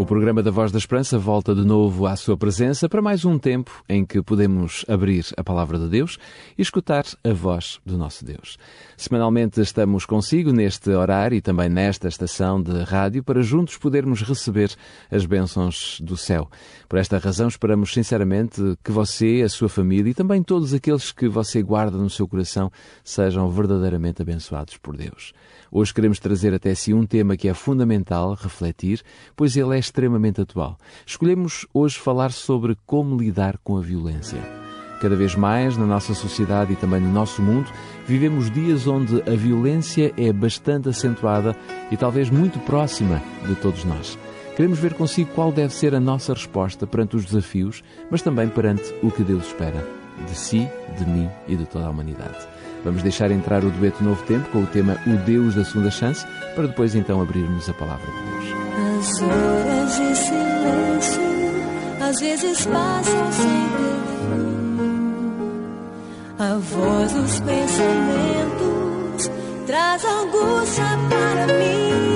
O programa da Voz da Esperança volta de novo à sua presença para mais um tempo em que podemos abrir a palavra de Deus e escutar a voz do nosso Deus. Semanalmente estamos consigo neste horário e também nesta estação de rádio para juntos podermos receber as bênçãos do céu. Por esta razão esperamos sinceramente que você, a sua família e também todos aqueles que você guarda no seu coração sejam verdadeiramente abençoados por Deus. Hoje queremos trazer até si um tema que é fundamental refletir, pois ele é extremamente atual. Escolhemos hoje falar sobre como lidar com a violência. Cada vez mais na nossa sociedade e também no nosso mundo, vivemos dias onde a violência é bastante acentuada e talvez muito próxima de todos nós. Queremos ver consigo qual deve ser a nossa resposta perante os desafios, mas também perante o que Deus espera de si, de mim e de toda a humanidade. Vamos deixar entrar o dueto Novo Tempo com o tema O Deus da Segunda Chance, para depois então abrirmos a palavra. As horas de silêncio às vezes passam sem ter A voz dos pensamentos traz angústia para mim.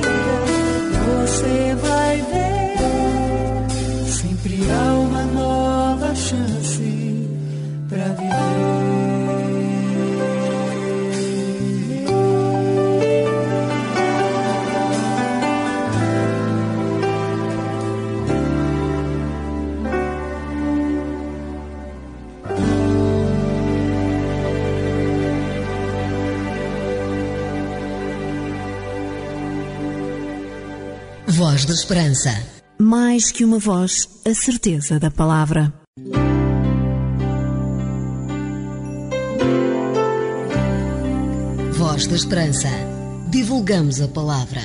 vida, você vai. Voz da Esperança. Mais que uma voz, a certeza da palavra. Voz da Esperança. Divulgamos a palavra.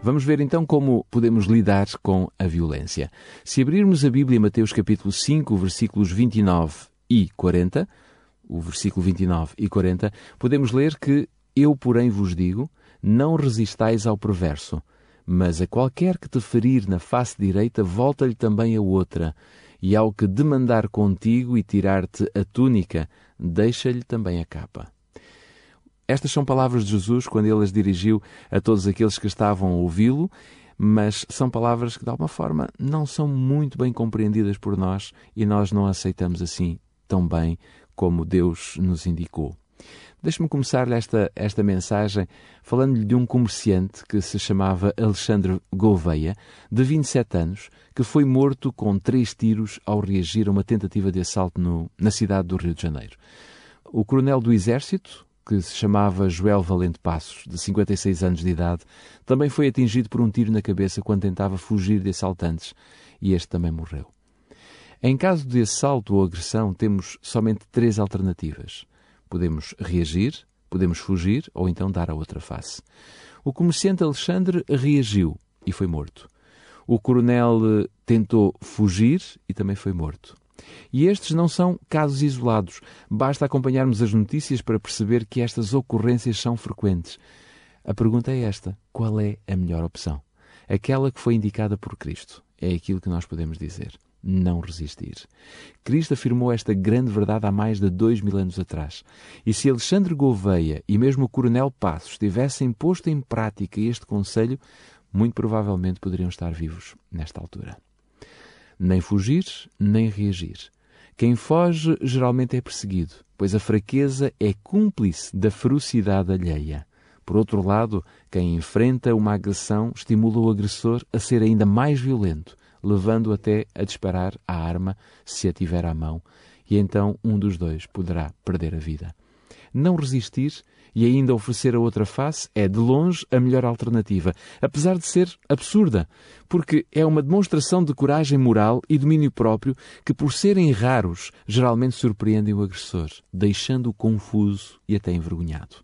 Vamos ver então como podemos lidar com a violência. Se abrirmos a Bíblia em Mateus capítulo 5, versículos 29 e 40, o versículo 29 e 40, podemos ler que eu, porém, vos digo, não resistais ao perverso, mas a qualquer que te ferir na face direita, volta-lhe também a outra, e ao que demandar contigo e tirar-te a túnica, deixa-lhe também a capa. Estas são palavras de Jesus quando ele as dirigiu a todos aqueles que estavam a ouvi-lo, mas são palavras que, de alguma forma, não são muito bem compreendidas por nós e nós não aceitamos assim tão bem como Deus nos indicou. Deixe-me começar esta, esta mensagem falando-lhe de um comerciante que se chamava Alexandre Gouveia, de 27 anos, que foi morto com três tiros ao reagir a uma tentativa de assalto no, na cidade do Rio de Janeiro. O coronel do Exército, que se chamava Joel Valente Passos, de 56 anos de idade, também foi atingido por um tiro na cabeça quando tentava fugir de assaltantes e este também morreu. Em caso de assalto ou agressão, temos somente três alternativas. Podemos reagir, podemos fugir ou então dar a outra face. O comerciante Alexandre reagiu e foi morto. O coronel eh, tentou fugir e também foi morto. E estes não são casos isolados. Basta acompanharmos as notícias para perceber que estas ocorrências são frequentes. A pergunta é esta: qual é a melhor opção? Aquela que foi indicada por Cristo. É aquilo que nós podemos dizer. Não resistir. Cristo afirmou esta grande verdade há mais de dois mil anos atrás. E se Alexandre Gouveia e mesmo o Coronel Passos tivessem posto em prática este conselho, muito provavelmente poderiam estar vivos nesta altura nem fugir, nem reagir. Quem foge geralmente é perseguido, pois a fraqueza é cúmplice da ferocidade alheia. Por outro lado, quem enfrenta uma agressão estimula o agressor a ser ainda mais violento, levando até a disparar a arma se a tiver à mão, e então um dos dois poderá perder a vida. Não resistir e ainda oferecer a outra face é, de longe, a melhor alternativa, apesar de ser absurda, porque é uma demonstração de coragem moral e domínio próprio que, por serem raros, geralmente surpreendem o agressor, deixando-o confuso e até envergonhado.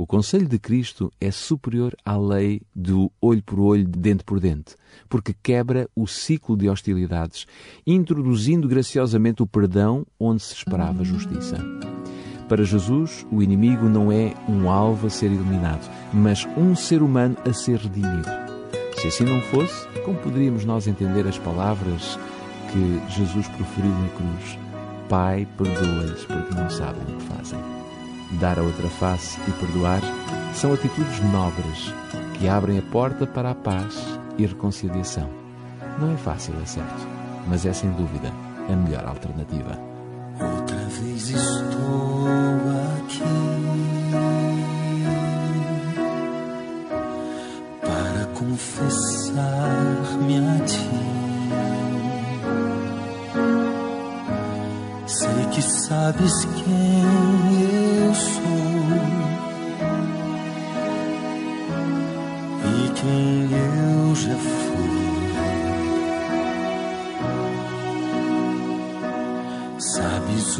O conselho de Cristo é superior à lei do olho por olho, dente por dente, porque quebra o ciclo de hostilidades, introduzindo graciosamente o perdão onde se esperava justiça. Para Jesus, o inimigo não é um alvo a ser eliminado, mas um ser humano a ser redimido. Se assim não fosse, como poderíamos nós entender as palavras que Jesus proferiu na cruz? Pai, perdoa-lhes porque não sabem o que fazem. Dar a outra face e perdoar são atitudes nobres que abrem a porta para a paz e reconciliação. Não é fácil, é certo, mas é sem dúvida a melhor alternativa. Outra vez estou aqui para confessar-me a ti. Sei que sabes quem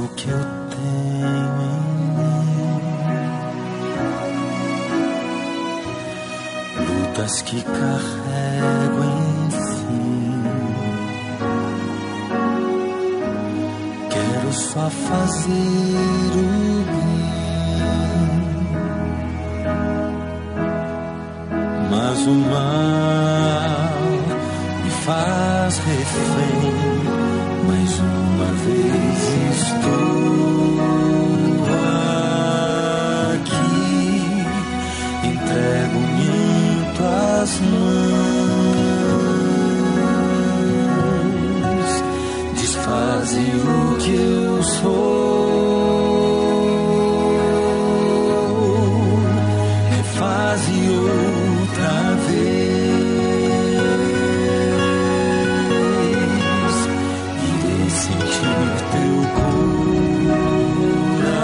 o que eu tenho em mim, lutas que carrego em si. Quero só fazer o bem, mas o mal tuas mãos, desfaze o que eu sou, refaze outra vez. De sentir teu coração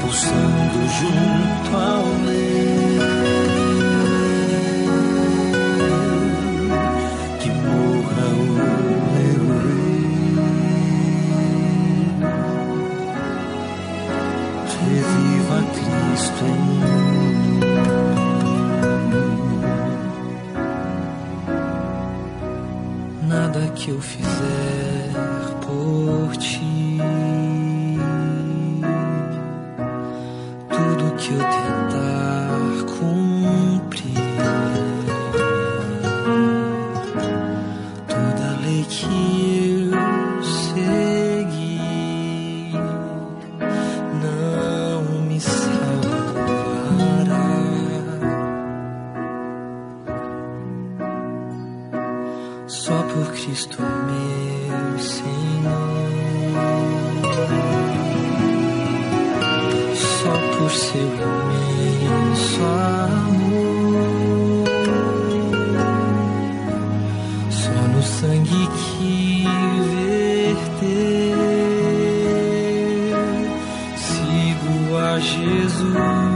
pulsando junto ao meu, tudo que eu seu imenso amor, só no sangue que verteu, sigo a Jesus.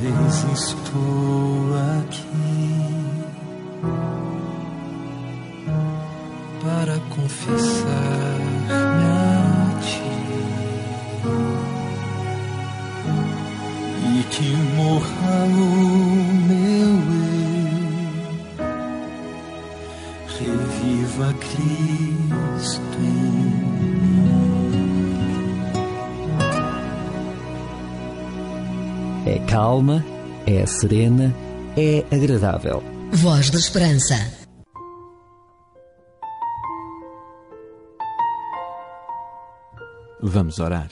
Vez estou aqui para confessar-me a ti e que morra o meu eu, reviva Cristo É calma, é serena, é agradável. Voz da Esperança. Vamos orar.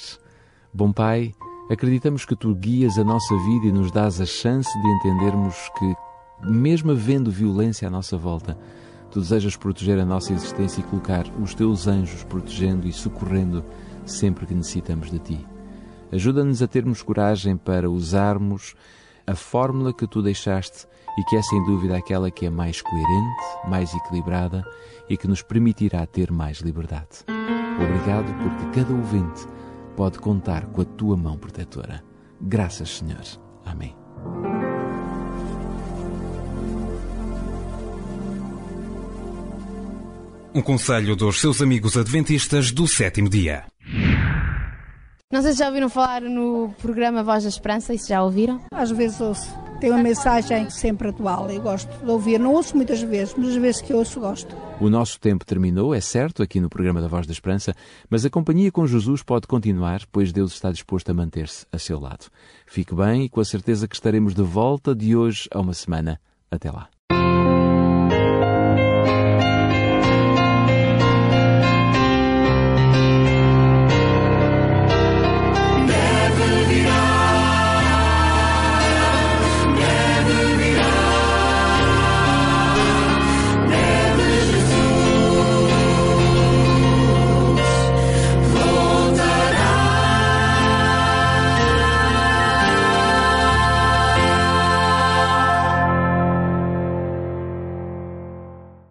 Bom Pai, acreditamos que tu guias a nossa vida e nos dás a chance de entendermos que, mesmo havendo violência à nossa volta, tu desejas proteger a nossa existência e colocar os teus anjos protegendo e socorrendo sempre que necessitamos de ti. Ajuda-nos a termos coragem para usarmos a fórmula que tu deixaste e que é sem dúvida aquela que é mais coerente, mais equilibrada e que nos permitirá ter mais liberdade. Obrigado porque cada ouvinte pode contar com a tua mão protetora. Graças, Senhor. Amém. Um conselho dos seus amigos adventistas do sétimo dia. Não sei se já ouviram falar no programa Voz da Esperança, e se já ouviram. Às vezes ouço. Tem uma mensagem sempre atual. Eu gosto de ouvir. Não ouço muitas vezes, mas as vezes que ouço, gosto. O nosso tempo terminou, é certo, aqui no programa da Voz da Esperança, mas a companhia com Jesus pode continuar, pois Deus está disposto a manter-se a seu lado. Fique bem e com a certeza que estaremos de volta de hoje a uma semana. Até lá.